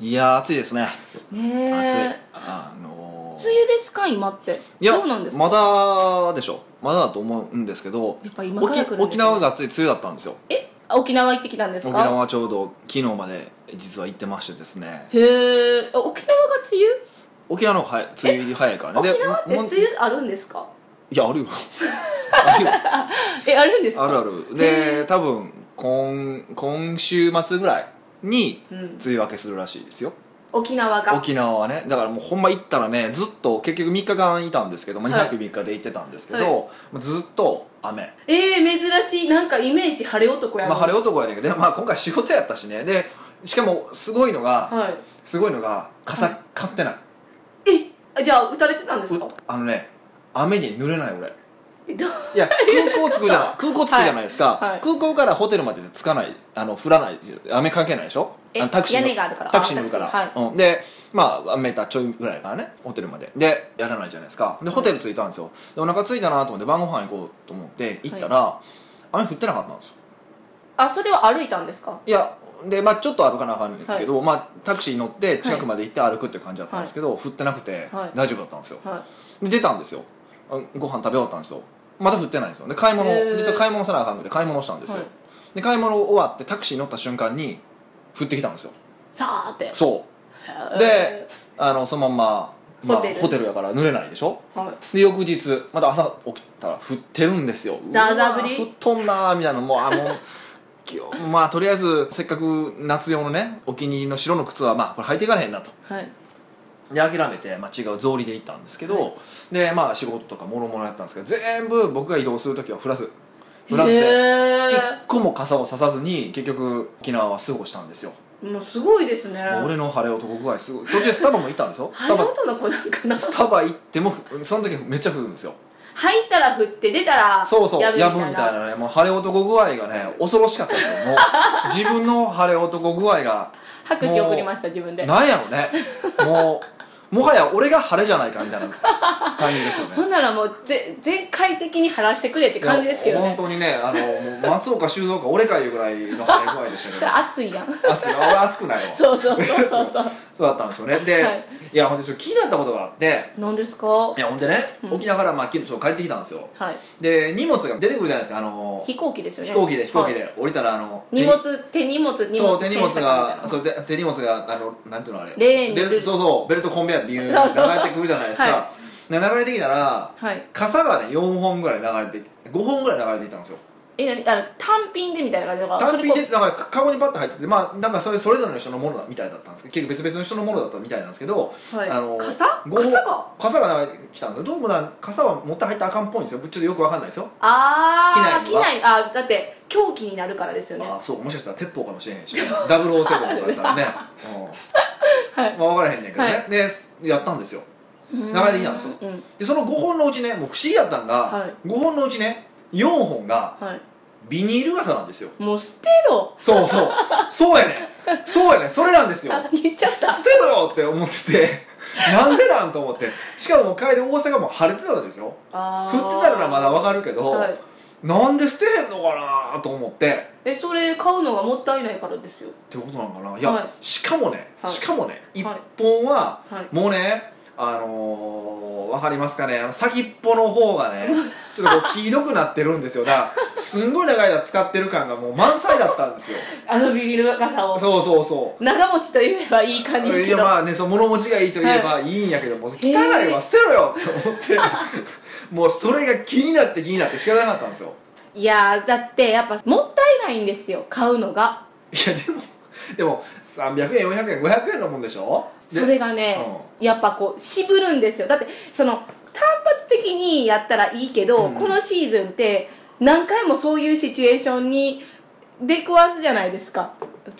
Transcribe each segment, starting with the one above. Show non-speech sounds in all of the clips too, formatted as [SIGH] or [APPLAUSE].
いやー暑いですね。ね暑い。えあのー梅雨ですか今って？いやどうなんですか？まだでしょ。まだだと思うんですけどやっぱ今から来るね。沖沖縄が暑い梅雨だったんですよ。え？沖縄行ってきたんですか？沖縄はちょうど昨日まで実は行ってましてですね。へえ。沖縄が梅雨？沖縄の方が早い梅雨早いからね。沖縄ってもう梅雨あるんですか？いやあるよ。あるよ。[LAUGHS] えあるんですか？あるある。で多分今今週末ぐらいにうん。梅雨明けするらしいですよ、沖縄が。沖縄はね。だからもうほんま行ったらねずっと結局3日間いたんですけど、まあ、2はい。泊3日で行ってたんですけど、はい。ずっと雨。えー、珍しい。なんかイメージ晴れ男やなまあ晴れ男やねんけどで、まあ、今回仕事やったしね。でしかもすごいのがはい。すごいのが傘はい。買ってない、えじゃあ打たれてたんですか？うあのね雨に濡れない俺いや空港着くじゃない。空港着くじゃないですか、はい。はい空港からホテルまでで着かないあの降らない雨かけないでしょ？タクシーの屋根があるから。タクシーに乗るから、あタクシー。うん、でまあ雨たちょいぐらいからねホテルまで。でやらないじゃないですか。でホテル着いたんですよ。でお腹着いたなと思って晩ご飯行こうと思って行ったら、雨降ってなかったんですよ。あそれは歩いたんですか？いやでまあちょっと歩かなあかんねんけど、まあ、タクシーに乗って近くまで行って歩くって感じだったんですけど、降ってなくてはい。大丈夫だったんですよ。はで出たんですよ。あご飯食べ終わったんですよ。まだ降ってないんですよ。で買い物実は買い物せなあかんので買い物したんですよ、はい。で買い物終わってタクシーに乗った瞬間に降ってきたんですよ。いさーて。そう。であのそのまんま、まあ、ホテル。ホテルやから濡れないでしょ？はい。で翌日また朝起きたら降ってるんですよ。ザーザー降り？降っとんなーみたいなもうあもう [LAUGHS] まあとりあえずせっかく夏用のねお気に入りの白の靴はまあこれ履いていかれへんなと。はいで諦めて、まあ、違う草履で行ったんですけど、でまあ仕事とかもろもろやったんですけど全部僕が移動する時は降らず降らずでへ一個も傘をささずに結局沖縄は過ごしたんですよ、えもうすごいですね。俺の晴れ男具合すごい。途中スタバも行ったんですよ。[LAUGHS] スタバスタバ行ってもその時めっちゃ降るんですよ。入ったら降って出たらそうそうやむやむみたいなね。もう晴れ男具合がね恐ろしかったですよ。もう自分の晴れ男具合が拍手送りました自分で。なんやろね。もう [LAUGHS] もはや俺が晴れじゃないかみたいな感じですよね。ほんならもうぜ全開的に晴らしてくれって感じですけどね。本当にねあの松岡修造か俺かいうぐらいの晴れ具合でした [LAUGHS] そけれど暑いやん。暑い。俺暑くないわ。[LAUGHS] そうそうそうそうそうそうだったんですよね。で、はい。い、やほんでちょっと気になったことがあって。何ですか？いやほんでね、うん。沖縄からまあ昨日ちょっと帰ってきたんですよ。はい。で荷物が出てくるじゃないですかあの飛行機ですよね。飛行機で飛行機はい。で降りたらあの荷物手荷物荷物そう手荷物がそう手手荷物があのなんていうのあれ。レーンにベルそうそうベルトコンベヤーっていう [LAUGHS] 流れてくるじゃないですか、はで流れてきたらはい。傘がね4本ぐらい流れて5本ぐらい流れていたんですよえ何？あの単品でみたいな感じだから単品でだからカゴにパッと入っててまあなんかそれそれぞれの人のものだみたいだったんですけど結局別々の人のものだったみたいなんですけど、はい。あの傘？ご傘が？傘が流れてきたんでどうもな傘は持って入ったらあかんっぽいんですよ。ちょっとよくわかんないですよ。ああ機内あだって凶器になるからですよね。あそうもしかしたら鉄砲かもしれへんし007とかだったらね、[LAUGHS] うん。はいまあ、分からへんねんけどね、はでやったんですよ。流れてきたんですよ。うん。でその5本のうちねもう不思議やったんが、はい。5本のうちね4本がはい。ビニール傘なんですよ。もう捨てろ。そうそう。そうやねん。そうやねん。それなんですよ。あ言っちゃった。捨てろよって思ってて。なんでなんと思って。しかも帰り大阪も晴れてたんですよ。あー。降ってたらまだわかるけど、はい。なんで捨てへんのかなと思って。えそれ買うのがもったいないからですよ。ってことなんかな。いや、はい。しかもね、はい。しかもね一はい。本は、はい。もうねあのー、わかりますかね？あの先っぽの方がね [LAUGHS] ちょっとこう黄色くなってるんですよ。だからすんごい長い間使ってる感がもう満載だったんですよ。あのビニール傘を。そうそうそう。長持ちと言えばいい感じ。だいけどやまあねその物持ちがいいと言えばいいんやけども、汚いわ捨てろよって思って。もうそれが気になって気になって仕方なかったんですよ。いやーだってやっぱもったいないんですよ買うのが。いやでもでも300円400円500円のもんでしょ？でそれがね、やっぱこう渋るんですよ。だってその単発的にやったらいいけど、うん。このシーズンって何回もそういうシチュエーションに出くわすじゃないですか。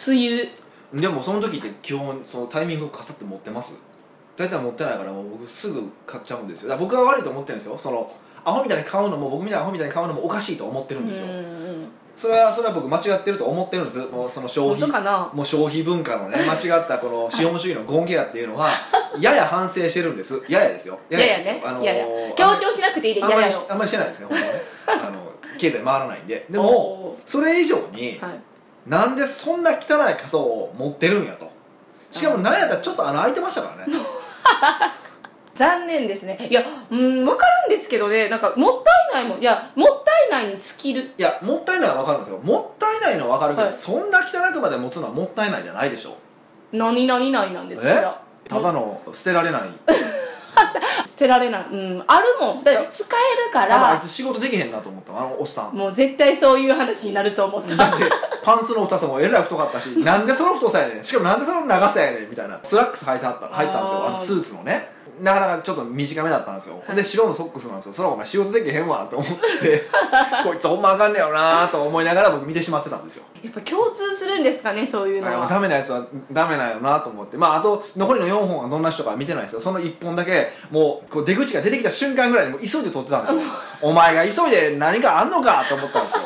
梅雨。でもその時って基本そのタイミング傘って持ってます？大体持ってないからもう僕すぐ買っちゃうんですよ。だから僕は悪いと思ってるんですよ。そのアホみたいに買うのも僕みたいなアホみたいに買うのもおかしいと思ってるんですよ、うんうんそれはそれは僕間違ってると思ってるんですもうその消本費もう消費文化のね [LAUGHS] 間違ったこの資本主義の権限やっていうのは [LAUGHS] やや反省してるんです。ややですよ。ややですよ。ね。あのー強調しなくていいであんまりあんまりしてないですね本当はね。[LAUGHS] あの経済回らないんで。でもおそれ以上にーはい。なんでそんな汚い傘を持ってるんやと。しかも何やったらちょっと穴開いてましたからね残念ですね。いやうん分かるんですけどね。なんかもったいないもん。いやもったいないに尽きる。いやもったいないのは分かるんですよ。もったいないのは分かるけど、はい。そんな汚くまで持つのはもったいないじゃないでしょ。何々ないなんですかただの捨てられない。[LAUGHS] 捨てられない。うんあるもん。だ使えるか多分あいらつ仕事できへんなと思った。のあのおっさん。もう絶対そういう話になると思った。だってパンツの太さもえらい太かったし [LAUGHS] なんでその太さやねん。しかもなんでその長さやねん。みたいな。スラックス履いてはった入ったんですよ。あのスーツのねなかなかちょっと短めだったんですよ、で白のソックスなんですよ。それはお前仕事できへんわと思って [LAUGHS] こいつほんまあかんねやろなと思いながら僕見てしまってたんですよ。やっぱ共通するんですかねそういうのあはダメなやつはダメなんやろなと思って。まああと残りの4本はどんな人かは見てないですよ。その1本だけもうこう出口が出てきた瞬間ぐらいにもう急いで撮ってたんですよ。[LAUGHS] お前が急いで何かあんのかと思ったんですよ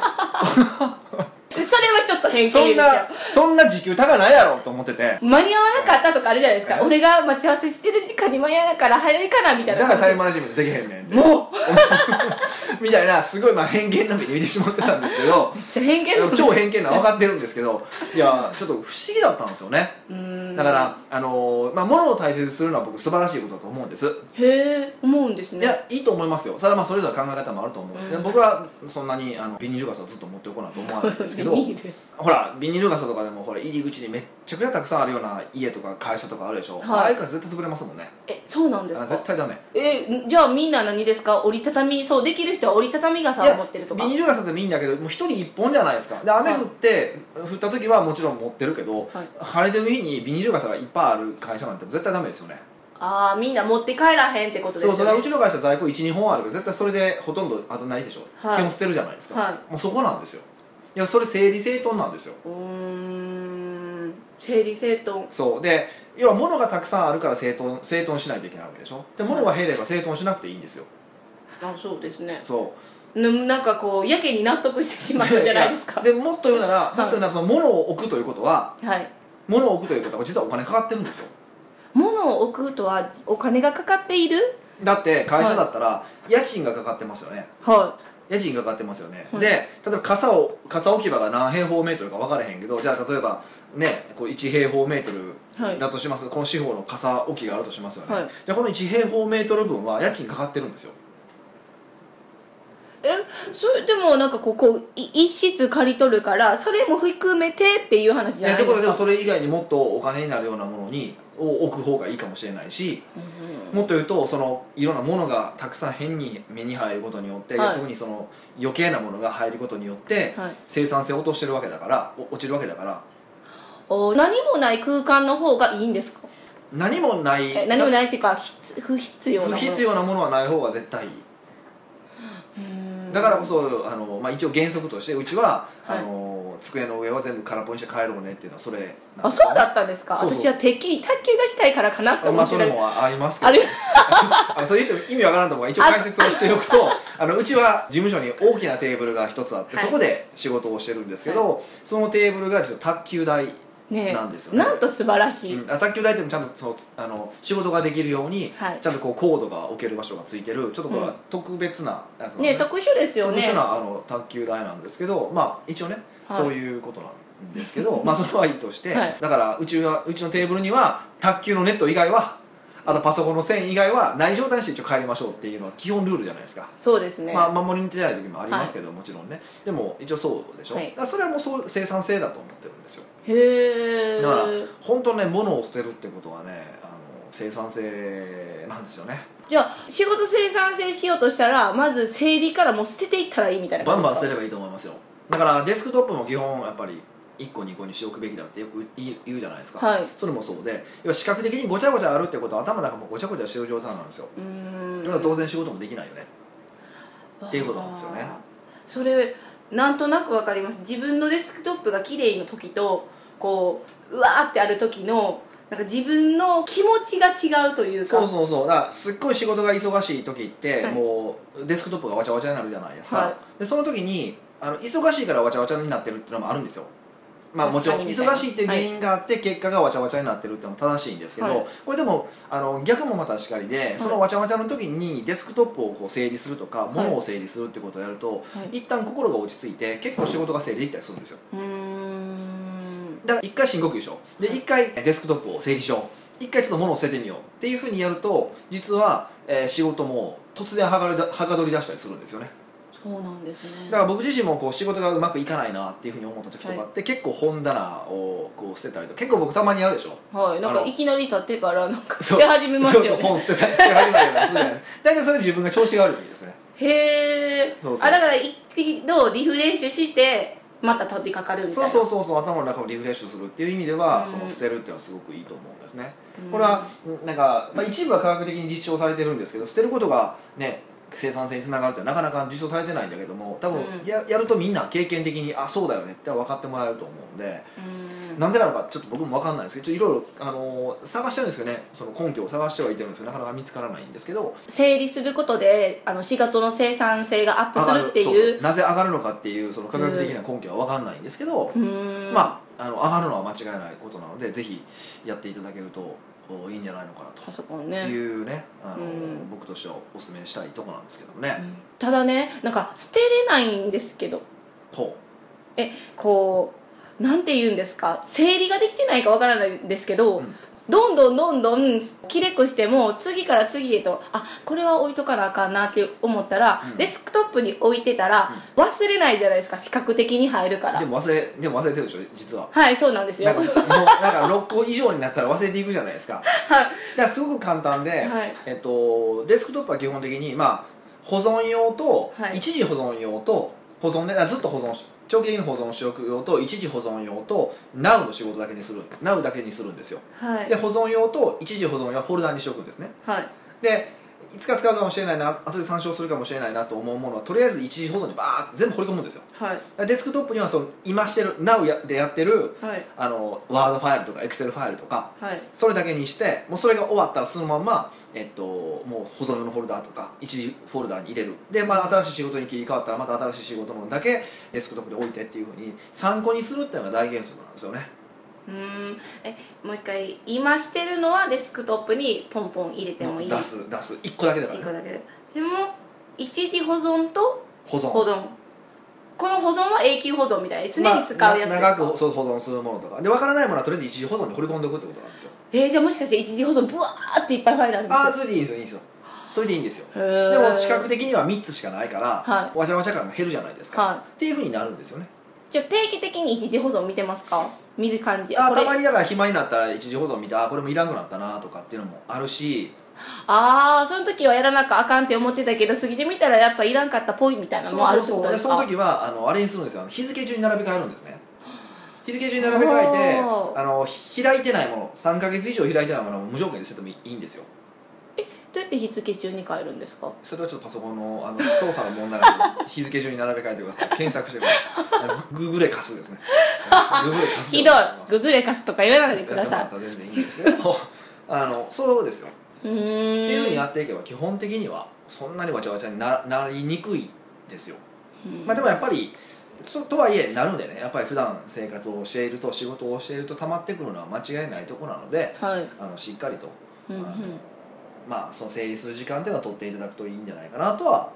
それはちょっと偏見そんなそんな時給高ないやろと思ってて。間に合わなかったとかあるじゃないですか。え？俺が待ち合わせしてる時間に間に合わないから早いかなみたいな。だからタイムマネジメントできへんねんもう。[LAUGHS] みたいなすごいまあ偏見な目で見てしまってたんですけど。めっちゃ偏見超偏見なの分かってるんですけど。いやちょっと不思議だったんですよね。だからあのーまあ物を大切にするのは僕素晴らしいことだと思うんです。へえ思うんですね。いやいいと思いますよ。それはまあそれぞれ考え方もあると思う、うん。で僕はそんなにあのビニール傘をずっと持っておこうなと思わないんですけどほらビニール傘とかでもほら入り口にめっちゃくちゃたくさんあるような家とか会社とかあるでしょ、はい。ああいう傘絶対潰れますもんね。えそうなんですあか絶対ダメ。えじゃあみんな何ですか？折りたたみそうできる人は折りたたみ傘を持ってるとか？ビニール傘でもいいんだけどもう一人一本じゃないですか。で雨降って、降った時はもちろん持ってるけど、はい。晴れてる日にビニール傘がいっぱいある会社なんて絶対ダメですよね。ああみんな持って帰らへんってことですよね。そうそううちの会社在庫12本あるけど絶対それでほとんどあとないでしょ、はい。基本捨てるじゃないですか、はい。もうそこなんですよいやそれ整理整頓なんですよ。うーん。整理整頓。そう。で要は物がたくさんあるから整頓整頓しないといけないわけでしょ。で物が減れば整頓しなくていいんですよ。あそうですね。そう。ぬなんかこうやけに納得してしまうじゃないですか。でもっと言うなら、い。もっと言うならその物を置くということははい。物を置くということは実はお金かかってるんですよ。物を置くとはお金がかかっている？だって会社だったら家賃がかかってますよね。は家賃がかかってますよね、はい。で例えば傘を傘置き場が何平方メートルか分からへんけどじゃあ例えばねこう1平方メートはい。ルだとします、この四方の傘置きがあるとしますよね、はい。でこの1平方メートル分は家賃かかってるんですよ。えそれでもなんかこうこ一室借り取るからそれも含めてっていう話じゃないですか。ということででもそれ以外にもっとお金になるようなものにを置く方がいいかもしれないし、もっと言うとそのいろんなものがたくさん変に目に入ることによって、はい。特にその余計なものが入ることによって、はい。生産性を落としてるわけだからお落ちるわけだから。お何もない空間の方がいいんですか？何もないえ何もないっていうか必不必要なもの。不必要なものはない方が絶対いいだからこそあの、まあ、一応原則としてうちは、はい。あの机の上は全部空っぽにして帰ろうねっていうのはそれなんあそうだったんですか？私はてっきり卓球がしたいからかなとまあ思ってたそれもありますけど。あれ [LAUGHS] あのそういう人意味わからんと思う。一応解説をしておくと [LAUGHS] あのうちは事務所に大きなテーブルが一つあって、はい。そこで仕事をしてるんですけど、そのテーブルが実は卓球台ねなんですよね。なんと素晴らしい、うん、あ卓球台っていうのもちゃんとそのあの仕事ができるように、はい。ちゃんとこうコードが置ける場所がついてるちょっとこれはうん。特別なやつなんでね特殊ですよね。特殊なあの卓球台なんですけどまあ一応ね、はい。そういうことなんですけどまあそれはいいとして、はい。だからうちはうちのテーブルには卓球のネット以外はあとパソコンの線以外はない状態にして一応帰りましょうっていうのは基本ルールじゃないですか、そうですね、まあ守りに出ない時もありますけど、もちろんね。でも一応そうでしょ、はい。それはもうそう生産性だと思ってるんですよへえだから本当ね物を捨てるってことはねあの生産性なんですよね。じゃあ仕事生産性しようとしたらまず整理からもう捨てていったらいいみたいなバンバン捨てればいいと思いますよ。だからデスクトップも基本やっぱり1個2個にしておくべきだってよく言う言うじゃないですか、はい。それもそうで要は視覚的にごちゃごちゃあるってことは頭の中もごちゃごちゃしてる状態なんですよ。うーん。だから当然仕事もできないよね。っていうことなんですよね。それなんとなくわかります。自分のデスクトップが綺麗の時とこううわーってある時のなんか自分の気持ちが違うというか。そうそうそう。だからすっごい仕事が忙しい時って、はい。もうデスクトップがわちゃわちゃになるじゃないですか、はい。でその時にあの忙しいからわちゃわちゃになってるっていうのもあるんですよ。まあもちろん忙しいっていう原因があって結果がわちゃわちゃになってるっていうのも正しいんですけど、はい。これでもあの逆もまたしかりで、そのわちゃわちゃの時にデスクトップをこう整理するとか物を整理するってことをやると、はい。一旦心が落ち着いて結構仕事が整理できたりするんですよ。うーんだから一回深呼吸でしょで一回デスクトップを整理しよう。一回ちょっと物を捨ててみようっていうふうにやると実は、えー仕事も突然はがりだはかどり出したりするんですよね。そうなんですね。だから僕自身もこう仕事がうまくいかないなっていうふうに思った時とかって、結構本棚をこう捨てたりと結構僕たまにやるでしょ。はい。なんかいきなり立ってからなんか捨て始めますよそうそうね本捨てたり捨て始めたりとかするじゃない大体それ自分が調子が悪い時ですね。へえだから一度リフレッシュしてまた飛びかかるみたいな。そうそうそうそう頭の中をリフレッシュするっていう意味では、うん。その捨てるっていうのはすごくいいと思うんですね、うん。これはなんか、まあ、一部は科学的に実証されてるんですけど捨てることがね生産性につながるってなかなか実証されてないんだけども多分うん。や,、やるとみんな経験的にあそうだよねって分かってもらえると思うんで、うん。なんでなのかちょっと僕も分かんないんですけどいろいろあのー探してるんですけどね。その根拠を探してはいてるんですけどなかなか見つからないんですけど。整理することであの仕事の生産性がアップするっていうなぜ上がるのかっていうその科学的な根拠は分かんないんですけど、うん。まあ、あの上がるのは間違いないことなのでぜひやっていただけるとおいいんじゃないのかなパソコンとね。いうねあの、うん。僕としてはお勧めしたいところなんですけどもね、ただねなんか捨てれないんですけど。ほえこうなんて言うんですか？整理ができてないかわからないんですけど、うんどんどんどんどんきれくしても次から次へとあこれは置いとかなあかんなって思ったら、うん。デスクトップに置いてたら、忘れないじゃないですか視覚的に入るから。うでも忘れでも忘れてるでしょ実は。はいそうなんですよ。なんかなんか6個以上になったら忘れていくじゃないですか。[LAUGHS] はい。だからすごく簡単で、はい。えっと、デスクトップは基本的に、まあ、保存用と、はい。一時保存用と保存であずっと保存し長期的に保存しておく用と一時保存用と Now の仕事だけにする Now だけにするんですよ。はい。で保存用と一時保存用はフォルダにしておくんですね。はい。でいつか使うかもしれないな後で参照するかもしれないなと思うものはとりあえず一時保存にバーって全部掘り込むんですよ。はい。デスクトップにはその今してる Now やでやってるはい。あのワードファイルとかエクセルファイルとかはい。それだけにしてもうそれが終わったらそのまんま、えっと、もう保存用のフォルダとか一時フォルダに入れる。で、まあ、新しい仕事に切り替わったらまた新しい仕事のだけデスクトップで置いてっていうふうに参考にするっていうのが大原則なんですよねうーん。えもう一回今してるのはデスクトップにポンポン入れてもいい？出す出す。1個だけだから。ね一個だけ。ででも一時保存と保存。保存。この保存は永久保存みたいな。常に使うやつですか、まあな長くそう保存するものとか。で分からないものはとりあえず一時保存に掘り込んでおくってことなんですよ。えー、じゃあもしかして一時保存ブワーっていっぱいファイルあるんですか？ああそれでいいんですよいいんですよ。それでいいんですよ。でも視覚的には3つしかないから、はわちゃわちゃ感が減るじゃないですか、はい。っていうふうになるんですよね。じゃあ定期的に一時保存見てますか？見る感じ。あたまにだから暇になったら一時保存見てあこれもいらんくなったなとかっていうのもあるし。ああその時はやらなきゃあかんって思ってたけど過ぎてみたらやっぱいらんかったっぽいみたいなのもあるってことでですか？その時はあのあれにするんですよ。日付順に並べ替えるんですね。日付順に並べ替えてあの開いてないもの3か月以上開いてないものは無条件に捨ててもいいんですよどうやって日付順に変えるんですか？それはちょっとパソコンのあの操作の問題なので日付順に並べ替えてください。検索してくださいグググレカスですね。ググレカスひどいググレカスとか言わないでください。全然いいんですけど。あのそうですよ。っていうふうにんやっていけば基本的にはそんなにわちゃわちゃにななりにくいですよ、まあ、でもやっぱりそとはいえなるんでね。やっぱり普段生活をしていると仕事をしていると溜まってくるのは間違いないところなのではい。あのしっかりと、うんうんまあその整理する時間っていうのは取っていただくといいんじゃないかなとは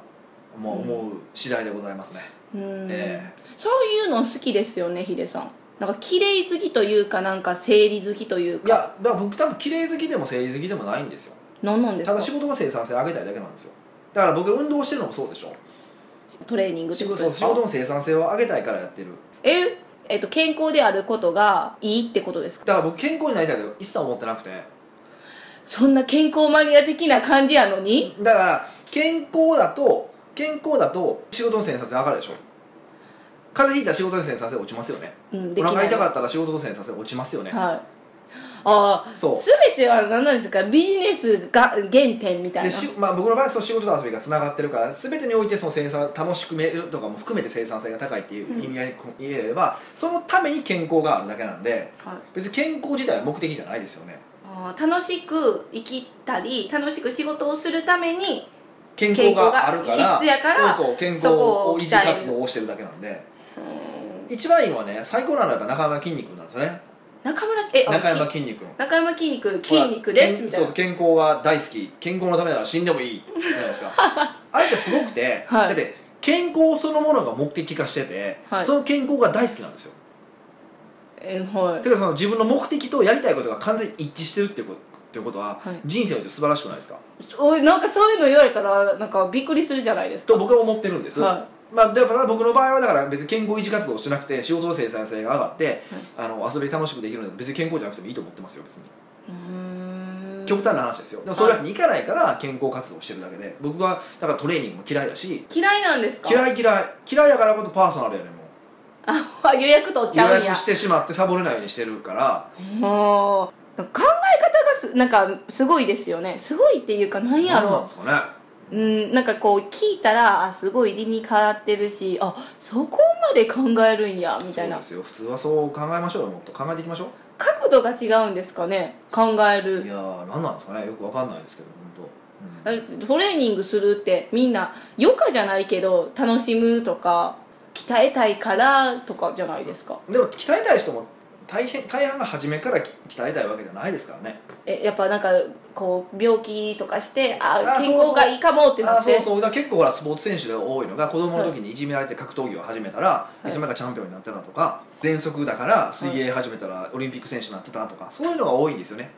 もう思う次第でございますね、うーん。えそういうの好きですよねヒデさん。なんか綺麗好きというかなんか整理好きというか。いやだから僕多分綺麗好きでも整理好きでもないんですよ。何なんですか？ただ仕事の生産性を上げたいだけなんですよ。だから僕運動してるのもそうでしょ。トレーニングって仕ことですか？事仕事の生産性を上げたいからやってる。え？えっと健康であることがいいってことですか？だから僕健康になりたいと一切思ってなくてそんな健康マニア的な感じやのに？だから健康だと健康だと仕事の生産性上がるでしょ。風邪ひいたら仕事の生産性落ちますよね。うんでお腹痛かったら仕事の生産性落ちますよね、はい。ああそう。全ては何なんですか？ビジネスが原点みたいな。でしまあ、僕の場合はその仕事と遊びがつながってるから全てにおいてその生産楽しくめるとかも含めて生産性が高いっていう意味合いに言えれば、そのために健康があるだけなんではい。別に健康自体は目的じゃないですよね楽しく生きたり楽しく仕事をするために健康があるから必須やからそうそう健康をを維持活動をしてるだけなんで。一番いいのはね最高なのはやっぱ中山筋肉なんですよね。中村えあ中山き筋肉の。中山筋肉筋肉です健みたいうな。そそう健康が大好き。健康のためなら死んでもいい。じゃないですか。[LAUGHS] あれってすごくて、はい。だって健康そのものが目的化してて、はい。その健康が大好きなんですよえはい。てかその自分の目的とやりたいことが完全に一致してるっていうことっていうことは、はい。人生にとって素晴らしくないですか？おいなんかそういうの言われたらなんかびっくりするじゃないですか。と僕は思ってるんです、はまあ、だから僕の場合はだから別に健康維持活動をしてなくて仕事の生産性が上がって、あの遊び楽しくできるので別に健康じゃなくてもいいと思ってますよ別に。極端な話ですよ。でもそういうわけにいかないから健康活動をしてるだけで。僕はだからトレーニングも嫌いだし。嫌いなんですか？嫌い嫌い。嫌いやからこそパーソナルやねもうあ [LAUGHS] 予約取っちゃうんや。予約してしまってサボれないようにしてるから。もう。考え方がすなんかすごいですよね。すごいっていうか何や何なんろですかね。うんなんかこう聞いたらあすごい理にかなってるしあそこまで考えるんやみたいな。そうですよ。普通はそう考えましょうよ。もっと考えていきましょ角度が違うんですかね考えういるやー何なんですかね。よくわかんないですけど本当、うん。トレーニングするってみんな余暇じゃないけど楽しむとか鍛えたいからとかじゃないですか。でも鍛えたい人も大変大半が初めから鍛えたいわけじゃないですからね。えやっぱなんかこう病気とかしてああ健康がいいかもってなあって。そうそう。だ結構ほらスポーツ選手で多いのが子供の時にいじめられて格闘技を始めたら、い。い、つの間にかチャンピオンになってたとか喘息だから水泳始めたらオリンピック選手になってたとかそういうのが多いんですよね、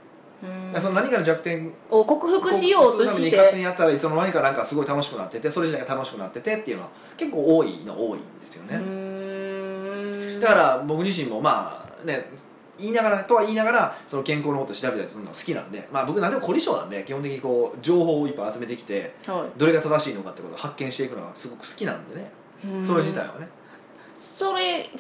その何かの弱点を克服しようとして。に勝手にやったらいつの間にかなんかすごい楽しくなっててそれ自体が楽しくなっててっていうのは結構多いの多いんですようね、だから僕自身もまあね言いながらとは言いながらその健康のことを調べたりするのが好きなんで、まあ、僕何でも凝り性なんで基本的にこう情報をいっぱい集めてきてはいどれが正しいのかってことを発見していくのがすごく好きなんでねそれ自体はねそれ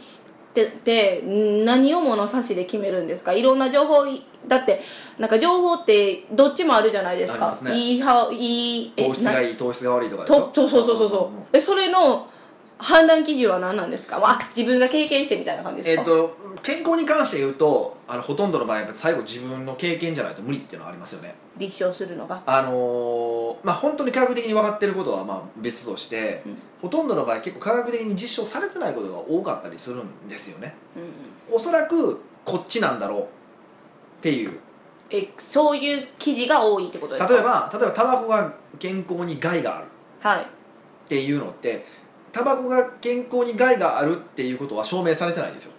ってって何を物差しで決めるんですか？いろんな情報いだってなんか情報ってどっちもあるじゃないですか。ね。いいはいいえ糖質がいい糖質が悪いとかでしょ？とそうそうそうそうそう。うそれの判断基準は何なんですか？あ自分が経験してみたいな感じですか、えっと健康に関して言うとあのほとんどの場合やっぱ最後自分の経験じゃないと無理っていうのはありますよね。立証するのが？あのーまあ本当に科学的に分かってることはまあ別として、うん。ほとんどの場合結構科学的に実証されてないことが多かったりするんですよね。うん。おそらくこっちなんだろうっていう。えそういう記事が多いってことですか？例えば例えばタバコが健康に害があるはい。っていうのってタバコが健康に害があるっていうことは証明されてないんですよ。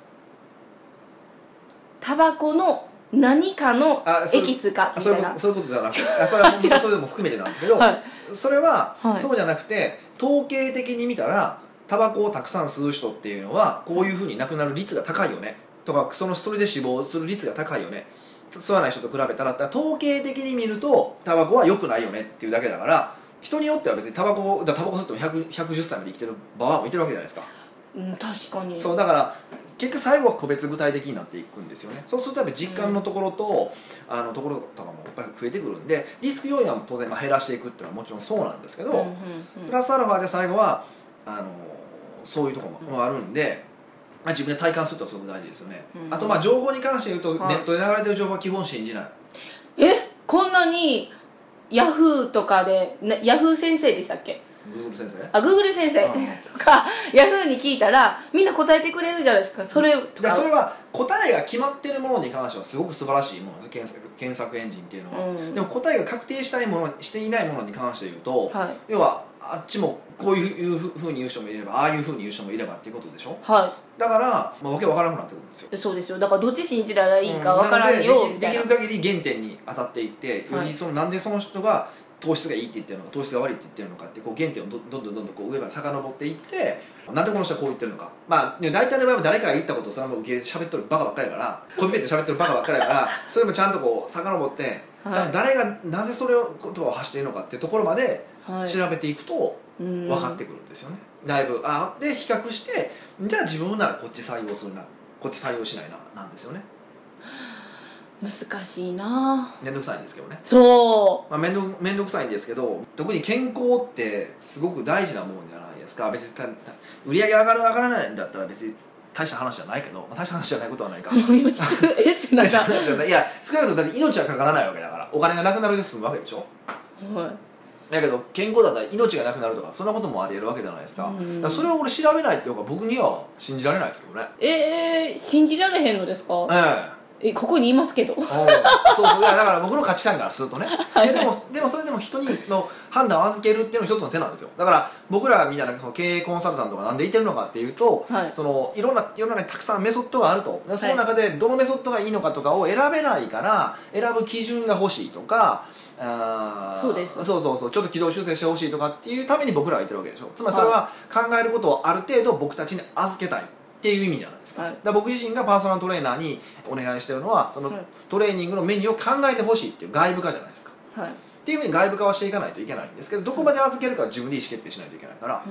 タバコの何かのエキスかあそうみたいうないことそういうことじゃなくて [LAUGHS] あそれは本当それでも含めてなんですけど、はい。それは、はい。そうじゃなくて統計的に見たらタバコをたくさん吸う人っていうのはこういうふうに亡くなる率が高いよね。とかそのそれで死亡する率が高いよね。吸わない人と比べたら統計的に見るとタバコは良くないよねっていうだけだから人によっては別にタバコだタバコ吸っても100 110歳まで生きてる場合もいてるわけじゃないですか。うん確かに。そうだから結局最後は個別具体的になっていくんですよね。そうするとやっぱり実感のところと、あのところとかもやっぱり増えてくるんでリスク要因は当然まあ減らしていくっていうのはもちろんそうなんですけど、うんうんうん。プラスアルファで最後はあのそういうところもあるんで、まあ、自分で体感するとすごく大事ですよね、うん。あとまあ情報に関して言うと、はい。ネットで流れてる情報は基本信じない。え？こんなにヤフーとかで、ね、ヤフー先生でしたっけ？Google 先生？あグーグル先生。うんとかヤフーに聞いたらみんな答えてくれるじゃないですか。それとか。でそれは答えが決まってるものに関してはすごく素晴らしいものです。検索検索エンジンっていうのは、うん。でも答えが確定したいものしていないものに関して言うと、はい。要はあっちもこういうふうに言う人もいればああいうふうに言う人もいればっていうことでしょ？はだから、まあ、わけわからなくなってくるんですよ。いそうですよ。だからどっち信じたらいいかわからんようん。でできる限り原点に当たっていってよはい。りそのなんでその人が糖質がいいって言ってるのか糖質が悪いって言ってるのかってこう原点をどどんどんどんどんこう上まで遡っていってなんでこの人はこう言ってるのかまあね大体の場合は誰かが言ったことをそのまま受け喋ってるバカばっかりだからコピペって喋ってるバカばっかりだからそれもちゃんとこう遡って、はい誰がなぜそれを言葉を発しているのかっていうところまではい調べていくとうん。分かってくるんですよね、だいぶあで比較してじゃあ自分ならこっち採用するなこっち採用しないななんですよね。難しいな。面倒くさいんですけどね。そまあ、面倒面倒くさいんですけど特に健康ってすごく大事なものじゃないですか。別にた売り上げ上がる上がらないんだったら別に大した話じゃないけど、まあ、大した話じゃないことはないか。う [LAUGHS] 今ちょっとえ？ってなん大したか、話じゃない。いや少なくともだって命はかからないわけだから。お金がなくなるで済むわけでしょ。はだけど健康だったら命がなくなるとかそんなこともありえるわけじゃないですか,、それを俺調べないっていうのが僕には信じられないですけどね。い、えー、信じられへんのですか？ええ。えここにいますけど。そうそう。だから僕の価値観からするとね、はい。でもでもそれでも人にの判断を預けるっていうのが一つの手なんですよ。だから僕らみたいなその経営コンサルタントがなんでいてるのかっていうと、はい。そのいろんな世の中にたくさんメソッドがあると。でその中でどのメソッドがいいのかとかを選べないから選ぶ基準が欲しいとかあー。そうです。そうそうそう。ちょっと軌道修正してほしいとかっていうために僕らがいてるわけでしょ。つまりそれは考えることをある程度僕たちに預けたいっていう意味じゃないですか,、はい。だから僕自身がパーソナルトレーナーにお願いしてるのはそのはいトレーニングのメニューを考えてほしいっていう外部化じゃないですか。はい。っていうふうに外部化はしていかないといけないんですけどどこまで預けるかは自分で意思決定しないといけないから、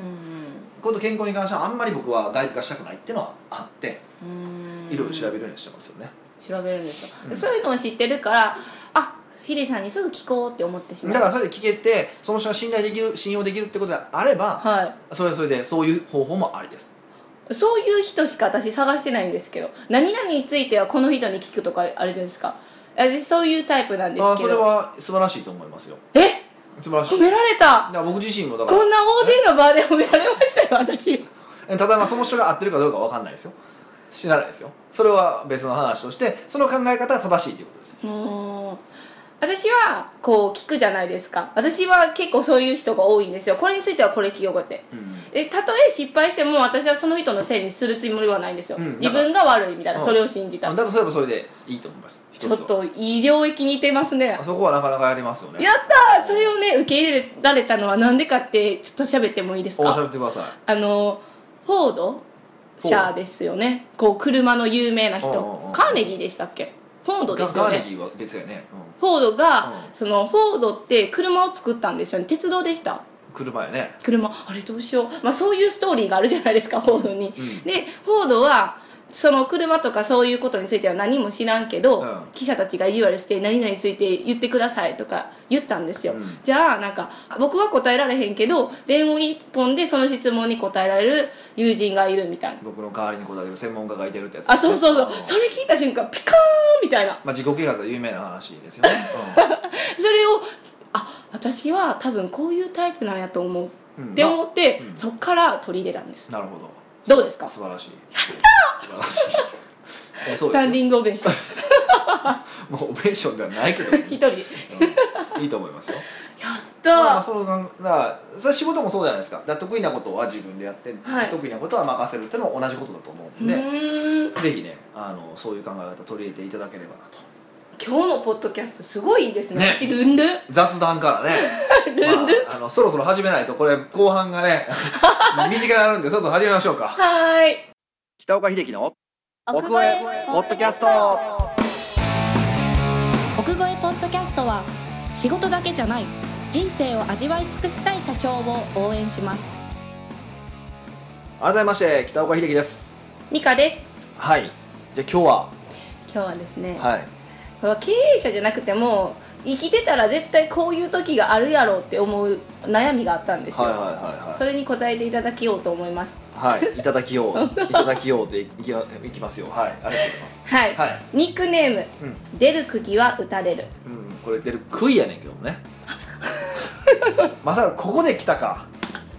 今度健康に関してはあんまり僕は外部化したくないっていうのはあってうん。いろいろ調べるようにしてますよね、調べるんですか、うんそういうのを知ってるからあヒデさんにすぐ聞こうって思ってしまう。だからそれで聞けてその人が信頼できる信用できるってことであれば、はい。それはそれでそういう方法もありです。そういう人しか私探してないんですけど何々についてはこの人に聞くとかあるじゃないですか。私そういうタイプなんですけど。あそれは素晴らしいと思いますよ。え？素晴らしい。褒められた？僕自身もだから。こんな大勢の場で褒められましたよ私。ただまあその人が合ってるかどうかわかんないですよ。知らないですよ。それは別の話としてその考え方は正しいということです私はこう聞くじゃないですか。私は結構そういう人が多いんですよ。これについてはこれ聞こうって。うんえたとえ失敗しても私はその人のせいにするつもりはないんですよ、うん。自分が悪いみたいな、うんそれを信じた、だとすればそれでいいと思います。ちょっと医療域にいてますね。あそこはなかなかやりますよね。やったー！それをね受け入れられたのはなんでかってちょっと喋ってもいいですおしゃかべってください。あのフォード社ですよね。こう車の有名な人。カーネギーでしたっけ？フォードですよね。カーネギーは別やね、フォードが、うん。そのフォードって車を作ったんですよね。鉄道でした。うん、車やね。車。あれどうしよう、まあ、そういうストーリーがあるじゃないですかフォードに、うん。でフォードはその車とかそういうことについては何も知らんけど、うん。記者たちが意地悪して何々について言ってくださいとか言ったんですよ、うん。じゃあなんか僕は答えられへんけど電話一本でその質問に答えられる友人がいるみたいな。僕の代わりに答える専門家がいてるってやつあそうそうそう。それ聞いた瞬間ピカーンみたいな。まあ、自己啓発は有名な話ですよね、[LAUGHS] それをあ私は多分こういうタイプなんやと思う。うん。って思って、うん。そっから取り入れたんです。なるほどどうですか？素晴らしい。やった素晴らしいスタンディングオベーション。[LAUGHS] もうオベーションではないけど、[LAUGHS] 一人。やっうん。いいと思いますよ。た、まあまあそのだからそれは仕事もそうじゃないですか。だ得意なことは自分でやって、はい。不得意なことは任せるっていうのも同じことだと思うんうで、ぜひねあのそういう考え方取り入れていただければなと今日のポッドキャストすごいいいですね。ね。私ルンルン。雑談からね。[LAUGHS] まあ、あのそろそろ始めないとこれ後半がね [LAUGHS] 短くなるんでそろそろ始めましょうか。はーい。北岡秀樹の奥越えポッドキャスト。奥越えポッドキャストは仕事だけじゃない人生を味わい尽くしたい社長を応援します。改めまして北岡秀樹です。ミカです。はい。じゃあ今日は？今日はですね、はい経営者じゃなくても生きてたら絶対こういう時があるやろうって思う悩みがあったんですよ、はいはいはいはいそれに答えていただきようと思いますはい、いただきよう、いただきようでいきいきますよ。はい、ありがとうございます。はい、はいニックネームうん、出る釘は打たれるうん、これ出る杭やねんけどね。[LAUGHS] まさかここで来たか。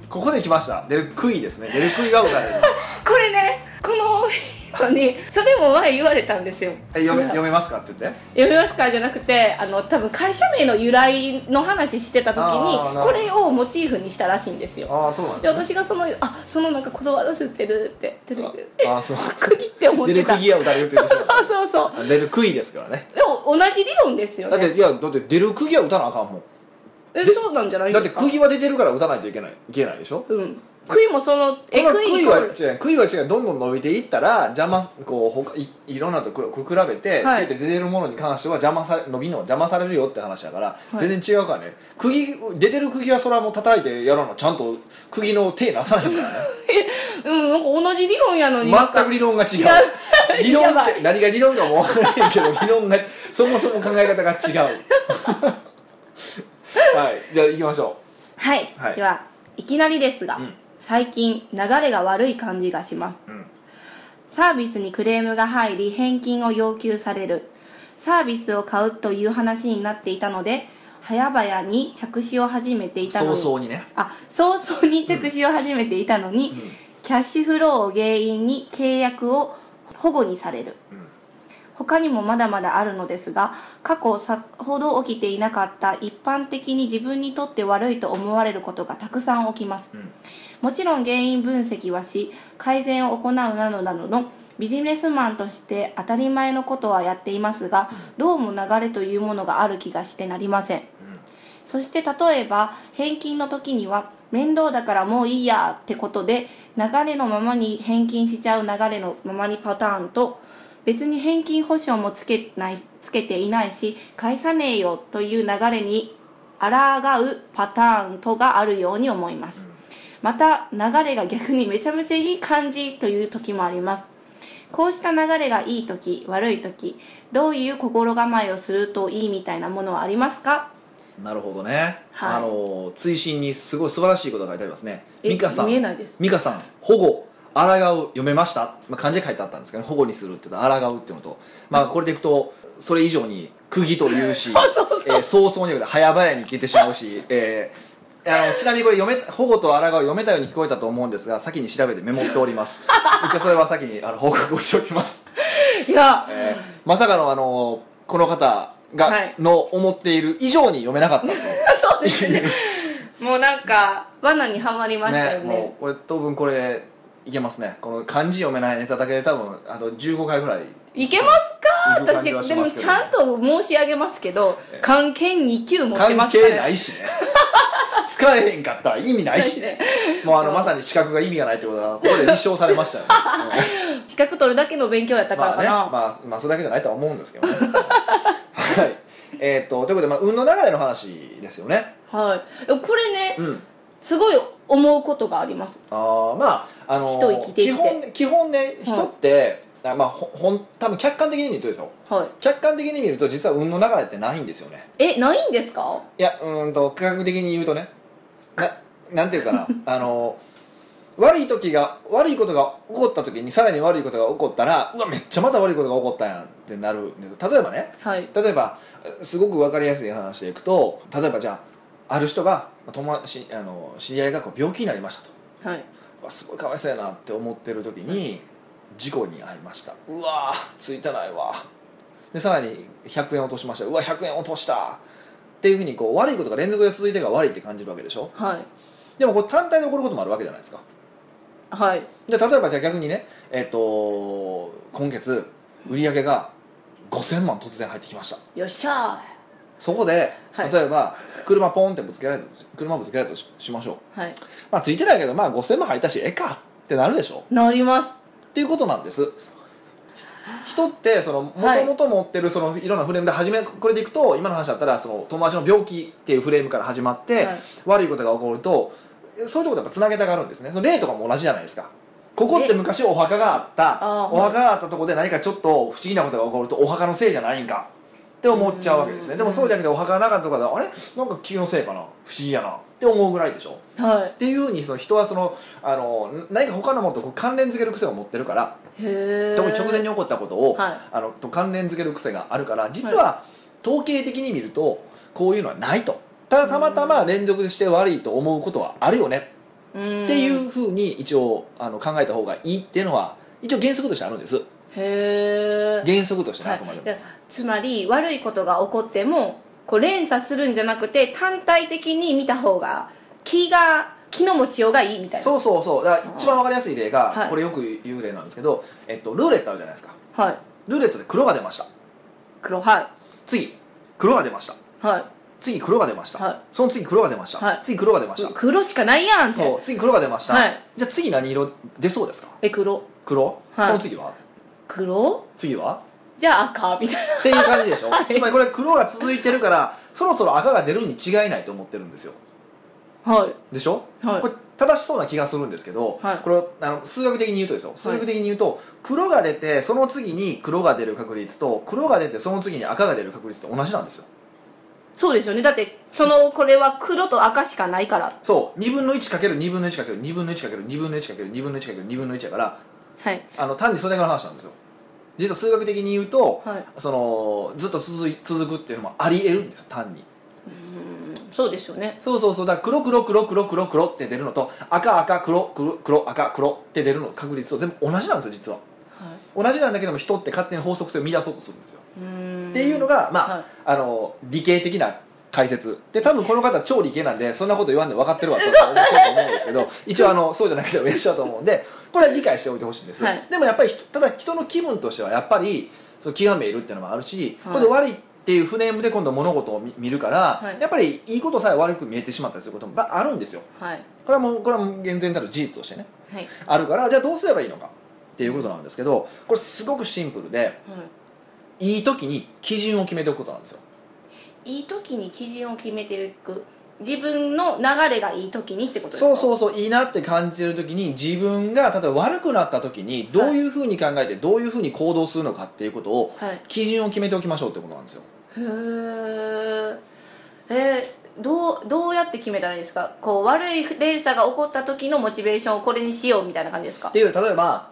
ここで来ました。出る杭ですね。出る杭が打たれる。[LAUGHS] これねこの人にそれも前言われたんですよえ、読め、読めますかって言って？読めますかじゃなくてあの多分会社名の由来の話してた時にこれをモチーフにしたらしいんですよああ、そうなんでね。私がそのあそのなんか言葉出すってるって出てくるああ、そう。釘って思っ出てたる釘が打たれるってそうそうそうう。出る杭ですからね。でも同じ理論ですよねだって、いや、だって出る釘は打たなあかんもん。でえそうなんじゃないんだって釘は出てるから打たないといけない。いけないでしょ？うん杭もそのえ杭はコール。違う。杭は違う。どんどん伸びていったら邪魔こう他いいろんなとこ比べて、はい。出てるものに関しては邪魔され伸びるのは邪魔されるよって話だから、い。全然違うからね。釘出てる釘はそれはもう叩いてやらなちゃんと釘の手なさないからね。[LAUGHS] うんなんか同じ理論やのになんか。全く理論が違う。違う。[LAUGHS] 理論って何が理論かも分からへんけど理論がそもそも考え方が違う。[LAUGHS] はい。じゃあ行きましょはい、はい。ではいきなりですが、うん最近流れが悪い感じがします。う、うん、サービスにクレームが入り返金を要求される。サービスを買うという話になっていたので早々に着手を始めていたのに。早々にね、あ早々に着手を始めていたのに、うん。キャッシュフローを原因に契約を保護にされる。うん。他にもまだまだあるのですが過去さほど起きていなかった一般的に自分にとって悪いと思われることがたくさん起きます、うんもちろん原因分析はし改善を行うなどなどのビジネスマンとして当たり前のことはやっていますが、どうも流れというものがある気がしてなりません、そして例えば返金の時には面倒だからもういいやってことで流れのままに返金しちゃう流れのままにパターンと別に返金保証もつけないつけていないし返さねえよという流れに抗うパターンとがあるように思います、また流れが逆にめちゃめちゃいい感じという時もあります。こうした流れがいい時悪い時どういう心構えをするといいみたいなものはありますか？なるほどね、はい。あの追伸にすごい素晴らしいことが書いてありますね。え美香さん。見えないです。美香さん保護抗う読めました、まあ、漢字で書いてあったんですけど、保護にするって言うと抗うっていうのと。まあこれでいくとそれ以上に釘というし [LAUGHS] そうそうそう。えー早々に早々に出てしまうし、えーあのちなみにこれ読め保護と抗う読めたように聞こえたと思うんですが先に調べてメモっております。[LAUGHS] 一応それは先にあの報告をしておきます、いや。えーまさかのあのこの方が、はいの思っている以上に読めなかった。と [LAUGHS] そうですね。もうなんか罠にはまりましたよね。もうこれ当分これいけますね。この漢字読めないネタだけで多分あの15回ぐらいいけますか？私でもちゃんと申し上げますけどええ。関係2級持って関ますから。係ないしね。使えへんかったら意味ないし。ね。もうあのまさに資格が意味がないってことがここで立証されましたよね。[LAUGHS] 資格取るだけの勉強やったからかな、ねまあ、まあそれだけじゃないとは思うんですけどね。[LAUGHS] はい。えーっとということで、まあ、運の流れの話ですよね。はい。これね、うん。すごい思うことがあります。あーまああの基本ね基本ね人って、あまあほほん多分客観的に見るとですよ。はい。客観的に見ると実は運の流れってないんですよね。えないんですか？いやうーんと科学的に言うとね。ななんていうかな。[LAUGHS] あの悪い時が悪いことが起こった時にさらに悪いことが起こったらうわめっちゃまた悪いことが起こったやんってなる例えばね。はい。例えばすごく分かりやすい話でいくと例えばじゃあある人が友達あの知り合いがこう病気になりましたと。はい。すごいかわいそうやなって思ってる時に事故に遭いました。うわーついてないわ。でさらに100円落としました。うわ100円落とした。っていうふうにこう悪いことが連続で続いてるから悪いって感じるわけでしょ？はい。でもこれ単体で起こることもあるわけじゃないですか。はい。で例えばじゃあ逆にねえっ、と今月売り上げが5000万突然入ってきました。よっしゃそこではい。例えば車ポンってぶつけられた車ぶつけられたとししましょう。ーはい。まあついてないけどまあ5000万入ったしええかってなるでしょ？なりますっていうことなんです。人ってそのもはい。ともと持ってるそのいろんなフレームで初めこれでいくと今の話だったらその友達の病気っていうフレームから始まって、はい。悪いことが起こるとそういうところでやっぱつなげたがるんですね。その例とかも同じじゃないですか。ここって昔お墓があった。お墓があったところで何かちょっと不思議なことが起こるとお墓のせいじゃないんか。って思っちゃうわけですね。でもそうじゃなくてお墓がなかったところであれ？なんか気のせいかな？不思議やなって思うぐらいでしょ。はい。っていうふうにその人はそのあの何か他のものとこう関連付ける癖を持ってるから特に直前に起こったことを、はい。あのと関連付ける癖があるから実は統計的に見るとこういうのはないと。ただたまたま連続して悪いと思うことはあるよね。っていうふうに一応あの考えた方がいいっていうのは一応原則としてあるんです。へえ原則としてねはい。あくまでも、でつまり悪いことが起こってもこう連鎖するんじゃなくて単体的に見た方が気が気の持ちようがいいみたいな。そうそうそう。だから一番わかりやすい例が、はい。これよく言う例なんですけど、えっと、ルーレットあるじゃないですか。はい。ルーレットで黒が出ました。黒はい。次黒が出ました。はい。次黒が出ました、はい。その次黒が出ました、はい。次黒が出ました、黒しかないやんそう次黒が出ました、はい。じゃあ次何色出そうですか？え黒。黒、はい。その次は？黒？次は？じゃあ赤みたいっていう感じでしょ、はい。つまりこれ黒が続いてるからそろそろ赤が出るに違いないと思ってるんですよ。なはい。でしょ、はい。これ正しそうな気がするんですけど、はい。これあの数学的に言うとですよ。数学的に言うと、黒が出てその次に黒が出る確率と黒が出てその次に赤が出る確率って同じなんですよ。そうですよね。だってそのこれは黒と赤しかないから。そう。2分の 1×2 分の 1×2 分の 1×2 分の 1×2 分の 1×2 分の1だからはい。あの単にそれだけの話なんですよ実は数学的に言うと、はい。そのずっと続い続くっていうのもありえるんですよ単に。そうですよね。そうそうそう。だから黒黒黒黒黒黒って出るのと赤赤黒黒黒赤黒って出るの確率と全部同じなんですよ実は。は同じなんだけども人って勝手に法則性を乱そうとするんですよ、うん。っていうのがまあ、はい。あの理系的な解説。で多分この方超理系なんでそんなこと言わんで分かってるわと思思うんですけど [LAUGHS] 一応あのそうじゃなくてもいらっしゃると思うんでこれは理解しておいてほしいんです、はい。でもやっぱり人ただ人の気分としてはやっぱりその気がめいるっていうのもあるし、はい。これで悪いっていうフレームで今度物事を見見るから、はい。やっぱりいいことさえ悪く見えてしまったりすることもばあるんですよ。はい。これはもうこれはもう厳然たる事実としてね。はい。あるからじゃあどうすればいいのかっていうことなんですけどこれすごくシンプルではい。いい時に基準を決めておくことなんですよいい時に基準を決めていく。自分の流れがいい時にってことですか？そうそうそういいなって感じてる時に自分が例えば悪くなった時にどういうふうに考えてどういうふうに行動するのかっていうことをはい。基準を決めておきましょうってことなんですよ。へー。えーどうどうやって決めたらいいですか？こう悪い連鎖が起こった時のモチベーションをこれにしようみたいな感じですか？っていう例えば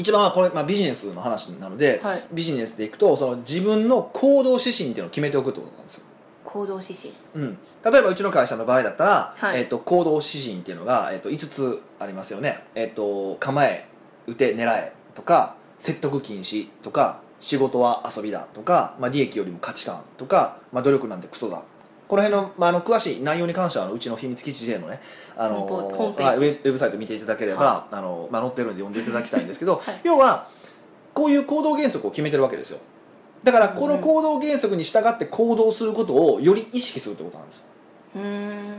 一番はこれ、まあ、ビジネスの話なので、はい。ビジネスでいくとその自分の行動指針っていうのを決めておくってことなんですよ。行動指針。うん、例えばうちの会社の場合だったら、はい。えっと行動指針っていうのが、えっと5つありますよね、えっと構え打て狙えとか説得禁止とか仕事は遊びだとか、まあ、利益よりも価値観とか、まあ、努力なんてクソだこの辺の,、まあ、あの詳しい内容に関してはあのうちの秘密基地 J のねあのホウェブサイト見ていただければ、あのまあ、載ってるんで読んでいただきたいんですけど、はい。要はこういう行動原則を決めてるわけですよ。だからこの行動原則に従って行動することをより意識するってことなんです。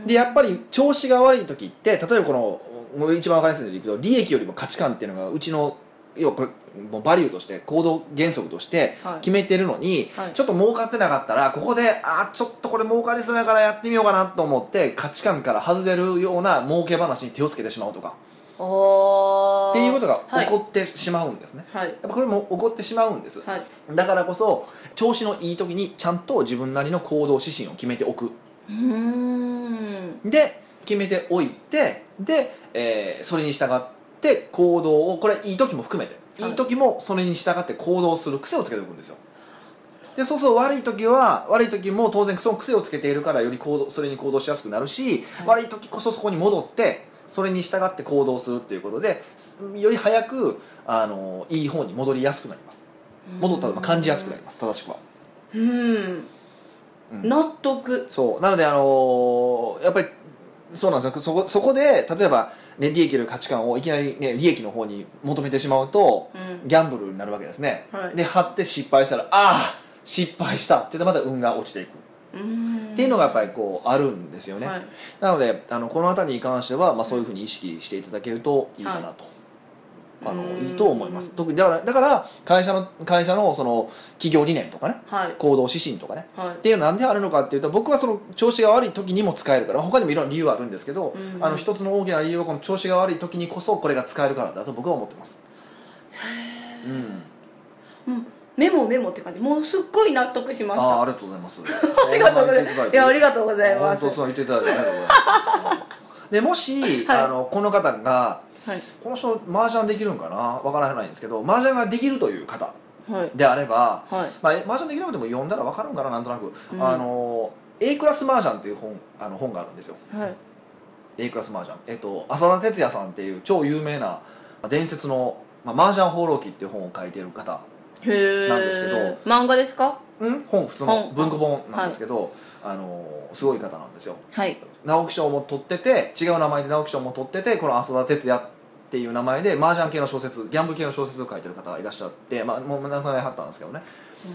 でやっぱり調子が悪い時って例えばこの一番分かりやすいのでいくと利益よりも価値観っていうのがうちの要はこれもうバリューとして行動原則としてはい。決めてるのに、はい。ちょっと儲かってなかったらここであーちょっとこれ儲かりそうやからやってみようかなと思って価値観から外れるような儲け話に手をつけてしまうとか。っていうことがはい。起こってしまうんですね、はい。やっぱこれも起こってしまうんです、はい。だからこそ調子のいい時にちゃんと自分なりの行動指針を決めておく。で決めておいてで、えーそれに従って行動をこれいい時も含めて、はい。い、い時もそれに従って行動する癖をつけておくんですよ。でそうすると悪い時は悪い時も当然その癖をつけているからより行動それに行動しやすくなるし、はい。悪い時こそそこに戻ってそれに従って行動するっていうことですより早くあのいい方に戻りやすくなります。戻ったら感じやすくなります。正しくは、うん。うん。納得。そう。なのであのーやっぱりそうなんですよ。そこそこで例えば、ね、利益より価値観をいきなり、ね、利益の方に求めてしまうとうん。ギャンブルになるわけですね、はい。で張って失敗したらああ失敗した。って言ってまた運が落ちていく。っていうのがやっぱりこうあるんですよね、はい。なのであのこの辺りに関しては、まあ、そういうふうに意識していただけるといいかなと、あのうん。いいと思います。特にだからだから会社の会社のその企業理念とかねはい。行動指針とかねはい。っていうのはなんであるのかっていうと僕はその調子が悪い時にも使えるから他にもいろんな理由はあるんですけど、うんあの一つの大きな理由はこの調子が悪い時にこそこれが使えるからだと僕は思ってます。うん、うん。メモメモって感じ。もうすっごい納得しましあありがとうございます。ありがとうございます。いやありがとうございます。本当そう言っていただいてありがとうございます。[LAUGHS] でもし、はい。あのこの方がはい。この人麻雀できるんかな？わからないんですけど麻雀ができるという方はい。であれば、はい。まあ、麻雀できなくても読んだらわかるんかな？なんとなく、うん。あの A クラス麻雀っていう本あの本があるんですよ。はい。A クラス麻雀、えっと、浅田哲也さんっていう超有名な伝説の「まあ、麻雀放浪記」っていう本を書いている方なんですけど。漫画ですか？うん？本普通の本。文庫本なんですけど、あのすごい方なんですよ。はい。直木賞も取ってて違う名前で直木賞も取っててこの浅田哲也っていう名前で麻雀系の小説ギャンブル系の小説を書いてる方がいらっしゃって、まあ、もう亡くなりはったんですけどね、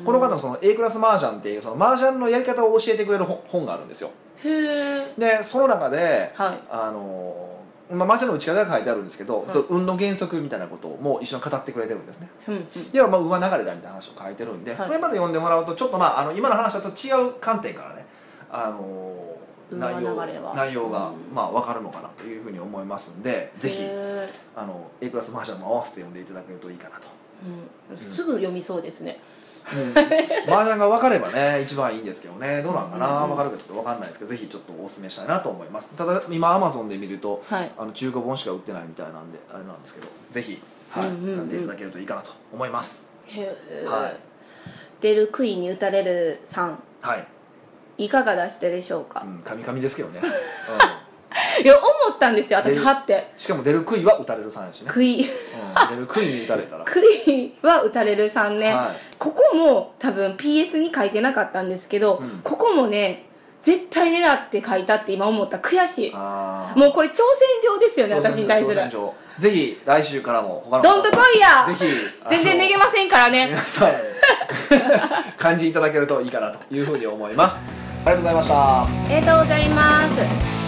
この方のその A クラス麻雀っていうその麻雀のやり方を教えてくれる本本があるんですよ。でその中ではい。あのまあ、麻雀の打ち方が書いてあるんですけど、い。その運の原則みたいなことをもう一緒に語ってくれてるんですね。うんうん。要はまあ上流れだみたいな話を書いてるんで、はい。これまで読んでもらうとちょっとまああの今の話だと違う観点からね、あの上内容内容が、うん。まあ、分かるのかなというふうに思いますんでぜひへあの A クラス麻雀も合わせて読んでいただけるといいかなと。ーうん。すぐ読みそうですね。うん、麻雀が分かればね [LAUGHS] 一番いいんですけどね。どうなんかな、うん。うんうん分かるかちょっと分かんないですけどぜひちょっとお勧めしたいなと思います。ただ今アマゾンで見るとはい。あの中古本しか売ってないみたいなんであれなんですけどぜひ、はいうんうんうん買っていただけるといいかなと思います。へえはい。出る杭に打たれるさん。はい、いかが出してでしょうか？うん、カミカミですけどね、[LAUGHS] いや思ったんですよ私ではって。しかも出る杭は打たれる3やしね、杭。うん、出る杭に打たれたら。[LAUGHS] 杭は打たれる3ね、はい。ここも多分 PS に書いてなかったんですけど、うん。ここもね絶対狙って書いたって今思った悔しい。もうこれ挑戦状ですよね私に対する。挑戦状。ぜひ来週からも他のどんと来いやぜひ全然めげませんからね。皆さん [LAUGHS] 感じいただけるといいかなというふうに思います。あありがとうございました。ありがとうございます。